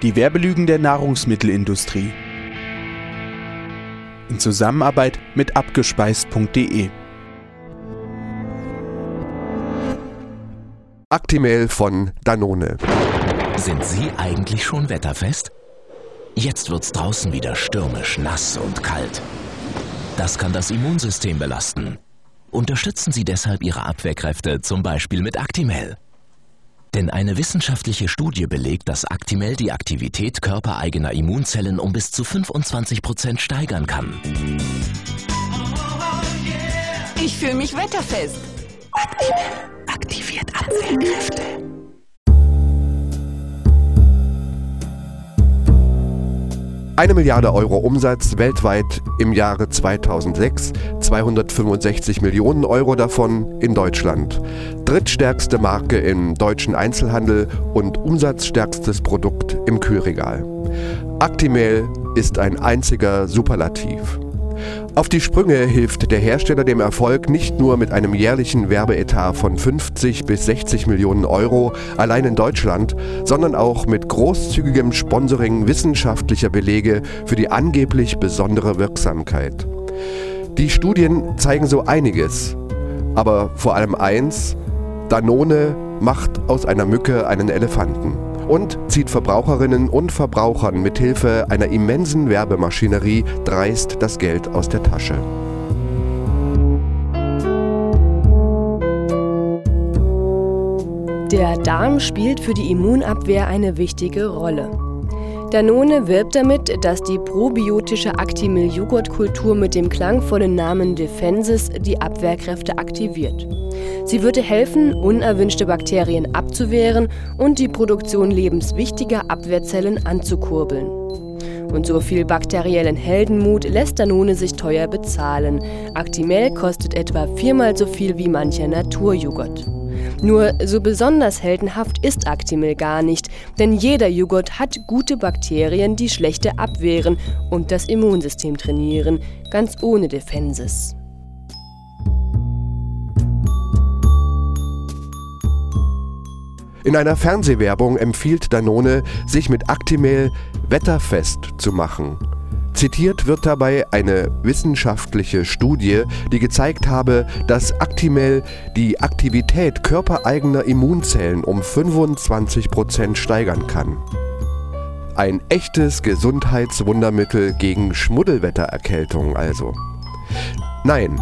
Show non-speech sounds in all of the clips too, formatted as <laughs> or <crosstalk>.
Die Werbelügen der Nahrungsmittelindustrie. In Zusammenarbeit mit abgespeist.de. Actimel von Danone. Sind Sie eigentlich schon wetterfest? Jetzt wird's draußen wieder stürmisch, nass und kalt. Das kann das Immunsystem belasten. Unterstützen Sie deshalb Ihre Abwehrkräfte zum Beispiel mit Actimel. Denn eine wissenschaftliche Studie belegt, dass Actimel die Aktivität körpereigener Immunzellen um bis zu 25 Prozent steigern kann. Ich fühle mich wetterfest. Actimel aktiviert Abwehrkräfte. Eine Milliarde Euro Umsatz weltweit im Jahre 2006, 265 Millionen Euro davon in Deutschland. Drittstärkste Marke im deutschen Einzelhandel und umsatzstärkstes Produkt im Kühlregal. Actimel ist ein einziger Superlativ. Auf die Sprünge hilft der Hersteller dem Erfolg nicht nur mit einem jährlichen Werbeetat von 50 bis 60 Millionen Euro allein in Deutschland, sondern auch mit großzügigem Sponsoring wissenschaftlicher Belege für die angeblich besondere Wirksamkeit. Die Studien zeigen so einiges, aber vor allem eins, Danone macht aus einer Mücke einen Elefanten und zieht Verbraucherinnen und Verbrauchern mithilfe einer immensen Werbemaschinerie dreist das Geld aus der Tasche. Der Darm spielt für die Immunabwehr eine wichtige Rolle. Danone wirbt damit, dass die probiotische Actimel-Joghurtkultur mit dem klangvollen Namen Defensis die Abwehrkräfte aktiviert. Sie würde helfen, unerwünschte Bakterien abzuwehren und die Produktion lebenswichtiger Abwehrzellen anzukurbeln. Und so viel bakteriellen Heldenmut lässt Danone sich teuer bezahlen. Actimel kostet etwa viermal so viel wie mancher Naturjoghurt. Nur so besonders heldenhaft ist Actimel gar nicht, denn jeder Joghurt hat gute Bakterien, die schlechte abwehren und das Immunsystem trainieren, ganz ohne Defenses. In einer Fernsehwerbung empfiehlt Danone, sich mit Actimel wetterfest zu machen. Zitiert wird dabei eine wissenschaftliche Studie, die gezeigt habe, dass Actimel die Aktivität körpereigener Immunzellen um 25% steigern kann. Ein echtes Gesundheitswundermittel gegen Schmuddelwettererkältung also. Nein,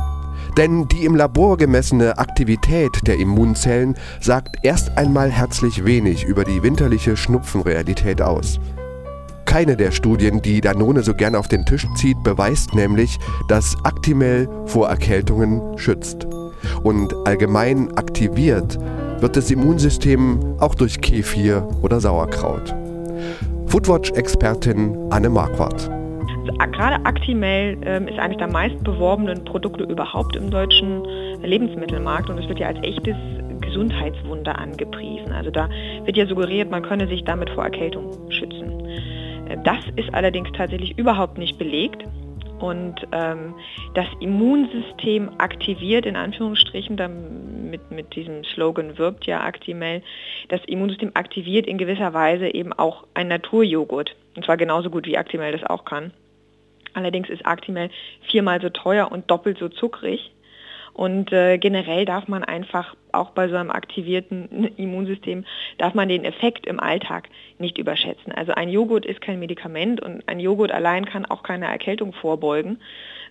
denn die im Labor gemessene Aktivität der Immunzellen sagt erst einmal herzlich wenig über die winterliche Schnupfenrealität aus. Keine der Studien, die Danone so gern auf den Tisch zieht, beweist nämlich, dass Actimel vor Erkältungen schützt. Und allgemein aktiviert wird das Immunsystem auch durch Kefir oder Sauerkraut. Foodwatch-Expertin Anne Marquardt. Gerade Actimel ähm, ist eines der meist beworbenen Produkte überhaupt im deutschen Lebensmittelmarkt und es wird ja als echtes Gesundheitswunder angepriesen. Also da wird ja suggeriert, man könne sich damit vor Erkältung schützen. Das ist allerdings tatsächlich überhaupt nicht belegt. Und ähm, das Immunsystem aktiviert, in Anführungsstrichen, damit mit diesem Slogan wirbt ja Actimel, das Immunsystem aktiviert in gewisser Weise eben auch ein Naturjoghurt. Und zwar genauso gut wie Actimel das auch kann. Allerdings ist Actimel viermal so teuer und doppelt so zuckrig. Und äh, generell darf man einfach auch bei so einem aktivierten <laughs> Immunsystem, darf man den Effekt im Alltag nicht überschätzen. Also ein Joghurt ist kein Medikament und ein Joghurt allein kann auch keine Erkältung vorbeugen,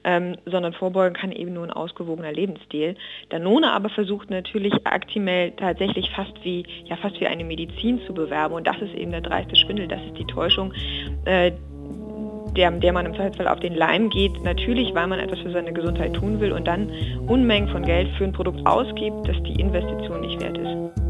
ähm, sondern vorbeugen kann eben nur ein ausgewogener Lebensstil. Danone aber versucht natürlich Actimel tatsächlich fast wie, ja, fast wie eine Medizin zu bewerben und das ist eben der dreiste Schwindel, das ist die Täuschung. Äh, der, der man im Zweifelsfall auf den Leim geht, natürlich, weil man etwas für seine Gesundheit tun will und dann Unmengen von Geld für ein Produkt ausgibt, das die Investition nicht wert ist.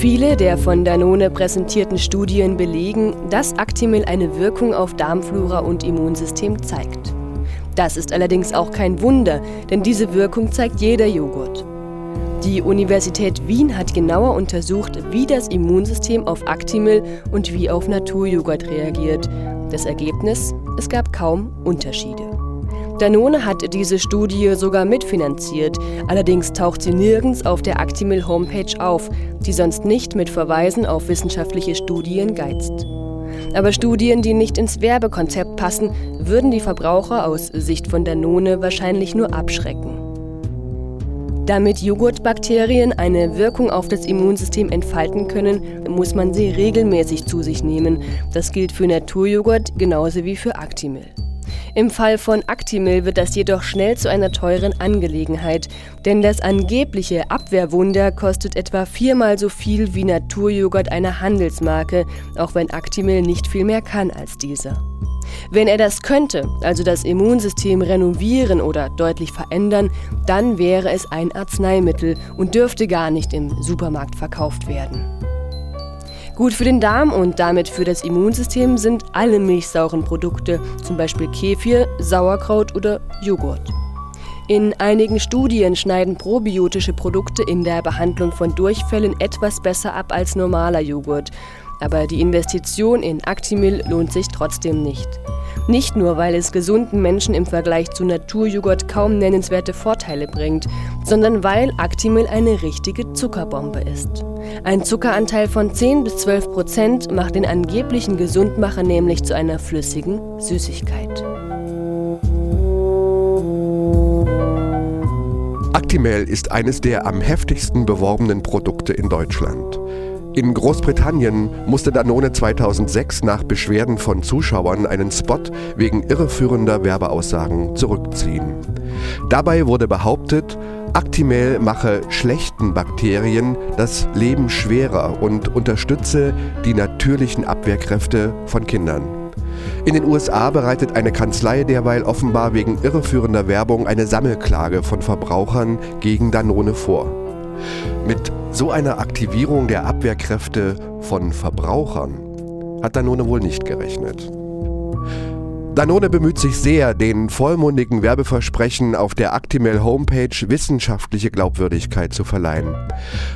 Viele der von Danone präsentierten Studien belegen, dass Actimel eine Wirkung auf Darmflora und Immunsystem zeigt. Das ist allerdings auch kein Wunder, denn diese Wirkung zeigt jeder Joghurt. Die Universität Wien hat genauer untersucht, wie das Immunsystem auf Actimel und wie auf Naturjoghurt reagiert. Das Ergebnis? Es gab kaum Unterschiede. Danone hat diese Studie sogar mitfinanziert, allerdings taucht sie nirgends auf der Actimel Homepage auf, die sonst nicht mit Verweisen auf wissenschaftliche Studien geizt. Aber Studien, die nicht ins Werbekonzept passen, würden die Verbraucher aus Sicht von Danone wahrscheinlich nur abschrecken. Damit Joghurtbakterien eine Wirkung auf das Immunsystem entfalten können, muss man sie regelmäßig zu sich nehmen. Das gilt für Naturjoghurt genauso wie für Actimel. Im Fall von Actimel wird das jedoch schnell zu einer teuren Angelegenheit, denn das angebliche Abwehrwunder kostet etwa viermal so viel wie Naturjoghurt einer Handelsmarke, auch wenn Actimel nicht viel mehr kann als dieser. Wenn er das könnte, also das Immunsystem renovieren oder deutlich verändern, dann wäre es ein Arzneimittel und dürfte gar nicht im Supermarkt verkauft werden. Gut für den Darm und damit für das Immunsystem sind alle milchsauren Produkte, zum Beispiel Kefir, Sauerkraut oder Joghurt. In einigen Studien schneiden probiotische Produkte in der Behandlung von Durchfällen etwas besser ab als normaler Joghurt. Aber die Investition in Actimil lohnt sich trotzdem nicht. Nicht nur, weil es gesunden Menschen im Vergleich zu Naturjoghurt kaum nennenswerte Vorteile bringt, sondern weil Actimil eine richtige Zuckerbombe ist. Ein Zuckeranteil von 10 bis 12 Prozent macht den angeblichen Gesundmacher nämlich zu einer flüssigen Süßigkeit. Actimel ist eines der am heftigsten beworbenen Produkte in Deutschland. In Großbritannien musste Danone 2006 nach Beschwerden von Zuschauern einen Spot wegen irreführender Werbeaussagen zurückziehen. Dabei wurde behauptet, Actimel mache schlechten Bakterien das Leben schwerer und unterstütze die natürlichen Abwehrkräfte von Kindern. In den USA bereitet eine Kanzlei derweil offenbar wegen irreführender Werbung eine Sammelklage von Verbrauchern gegen Danone vor. Mit so einer Aktivierung der Abwehrkräfte von Verbrauchern hat Danone wohl nicht gerechnet. Danone bemüht sich sehr, den vollmundigen Werbeversprechen auf der Actimel Homepage wissenschaftliche Glaubwürdigkeit zu verleihen.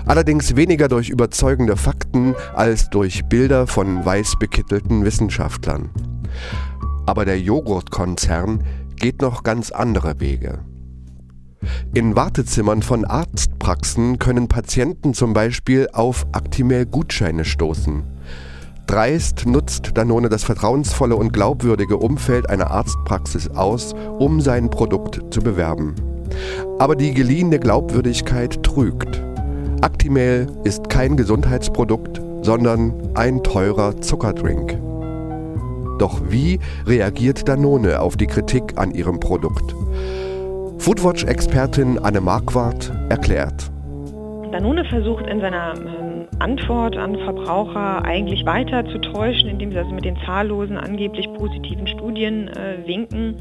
Allerdings weniger durch überzeugende Fakten als durch Bilder von weiß bekittelten Wissenschaftlern. Aber der Joghurtkonzern geht noch ganz andere Wege. In Wartezimmern von Arztpraxen können Patienten zum Beispiel auf Actimel-Gutscheine stoßen. Dreist nutzt Danone das vertrauensvolle und glaubwürdige Umfeld einer Arztpraxis aus, um sein Produkt zu bewerben. Aber die geliehene Glaubwürdigkeit trügt. Actimel ist kein Gesundheitsprodukt, sondern ein teurer Zuckerdrink. Doch wie reagiert Danone auf die Kritik an ihrem Produkt? Foodwatch-Expertin Anne Marquardt erklärt. Danone versucht in seiner ähm, Antwort an Verbraucher eigentlich weiter zu täuschen, indem sie also mit den zahllosen angeblich positiven Studien äh, winken.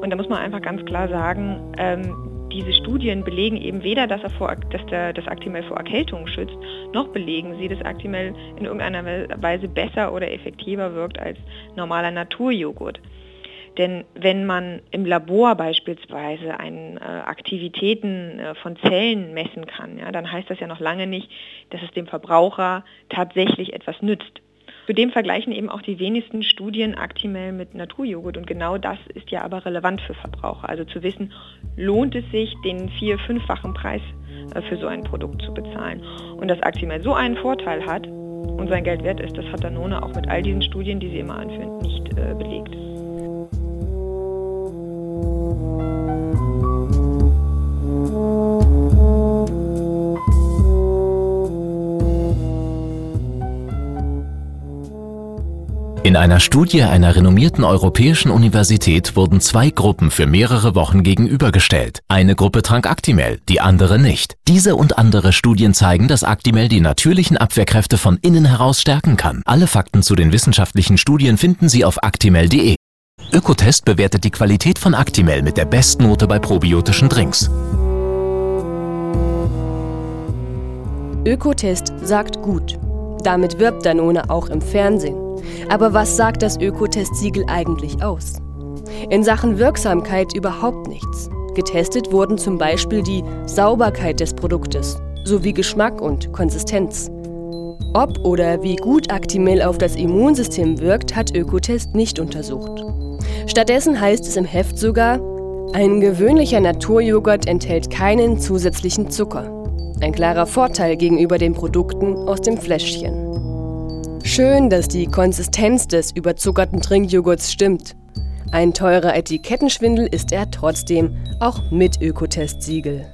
Und da muss man einfach ganz klar sagen, ähm, diese Studien belegen eben weder, dass, er vor, dass der, das Actimel vor Erkältung schützt, noch belegen sie, dass Actimel in irgendeiner Weise besser oder effektiver wirkt als normaler Naturjoghurt. Denn wenn man im Labor beispielsweise ein, äh, Aktivitäten äh, von Zellen messen kann, ja, dann heißt das ja noch lange nicht, dass es dem Verbraucher tatsächlich etwas nützt. Zudem vergleichen eben auch die wenigsten Studien Actimel mit Naturjoghurt und genau das ist ja aber relevant für Verbraucher. Also zu wissen, lohnt es sich, den vier-, fünffachen Preis äh, für so ein Produkt zu bezahlen. Und dass Actimel so einen Vorteil hat und sein Geld wert ist, das hat Danone auch mit all diesen Studien, die sie immer anführen, nicht äh, belegt. In einer Studie einer renommierten europäischen Universität wurden zwei Gruppen für mehrere Wochen gegenübergestellt. Eine Gruppe trank Actimel, die andere nicht. Diese und andere Studien zeigen, dass Actimel die natürlichen Abwehrkräfte von innen heraus stärken kann. Alle Fakten zu den wissenschaftlichen Studien finden Sie auf actimel.de. Ökotest bewertet die Qualität von Actimel mit der Bestnote bei probiotischen Drinks. Ökotest sagt gut. Damit wirbt Danone auch im Fernsehen. Aber was sagt das Ökotest-Siegel eigentlich aus? In Sachen Wirksamkeit überhaupt nichts. Getestet wurden zum Beispiel die Sauberkeit des Produktes sowie Geschmack und Konsistenz. Ob oder wie gut Actimel auf das Immunsystem wirkt, hat Ökotest nicht untersucht. Stattdessen heißt es im Heft sogar, ein gewöhnlicher Naturjoghurt enthält keinen zusätzlichen Zucker. Ein klarer Vorteil gegenüber den Produkten aus dem Fläschchen. Schön, dass die Konsistenz des überzuckerten Trinkjoghurts stimmt. Ein teurer Etikettenschwindel ist er trotzdem, auch mit Ökotest-Siegel.